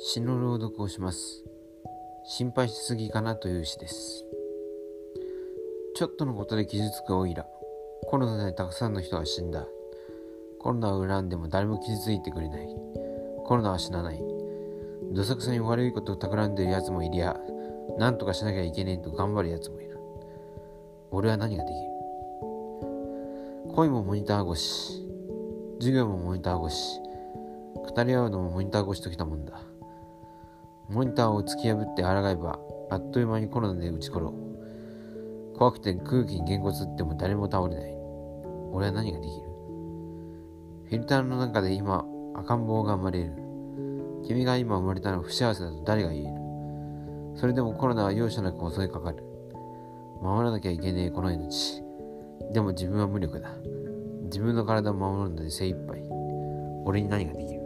詩の朗読をします。心配しすぎかなという詩です。ちょっとのことで傷つくオイラ。コロナでたくさんの人が死んだ。コロナを恨んでも誰も傷ついてくれない。コロナは死なない。どさくさに悪いことを企んでる奴もいりゃ何とかしなきゃいけねえと頑張る奴もいる。俺は何ができる？恋もモニター越し。授業もモニター越し。語り合うのもモニター越しときたもんだ。モニターを突き破って抗えばあっという間にコロナで撃ち殺。う怖くて空気にげんこつっても誰も倒れない。俺は何ができる？フィルターの中で今赤ん坊が生まれる。君が今生まれたのは不幸せだと誰が言える？それでもコロナは容赦なく襲いかかる。守らなきゃいけねえこの命。でも自分は無力だ。自分の体を守るので精一杯。俺に何ができる？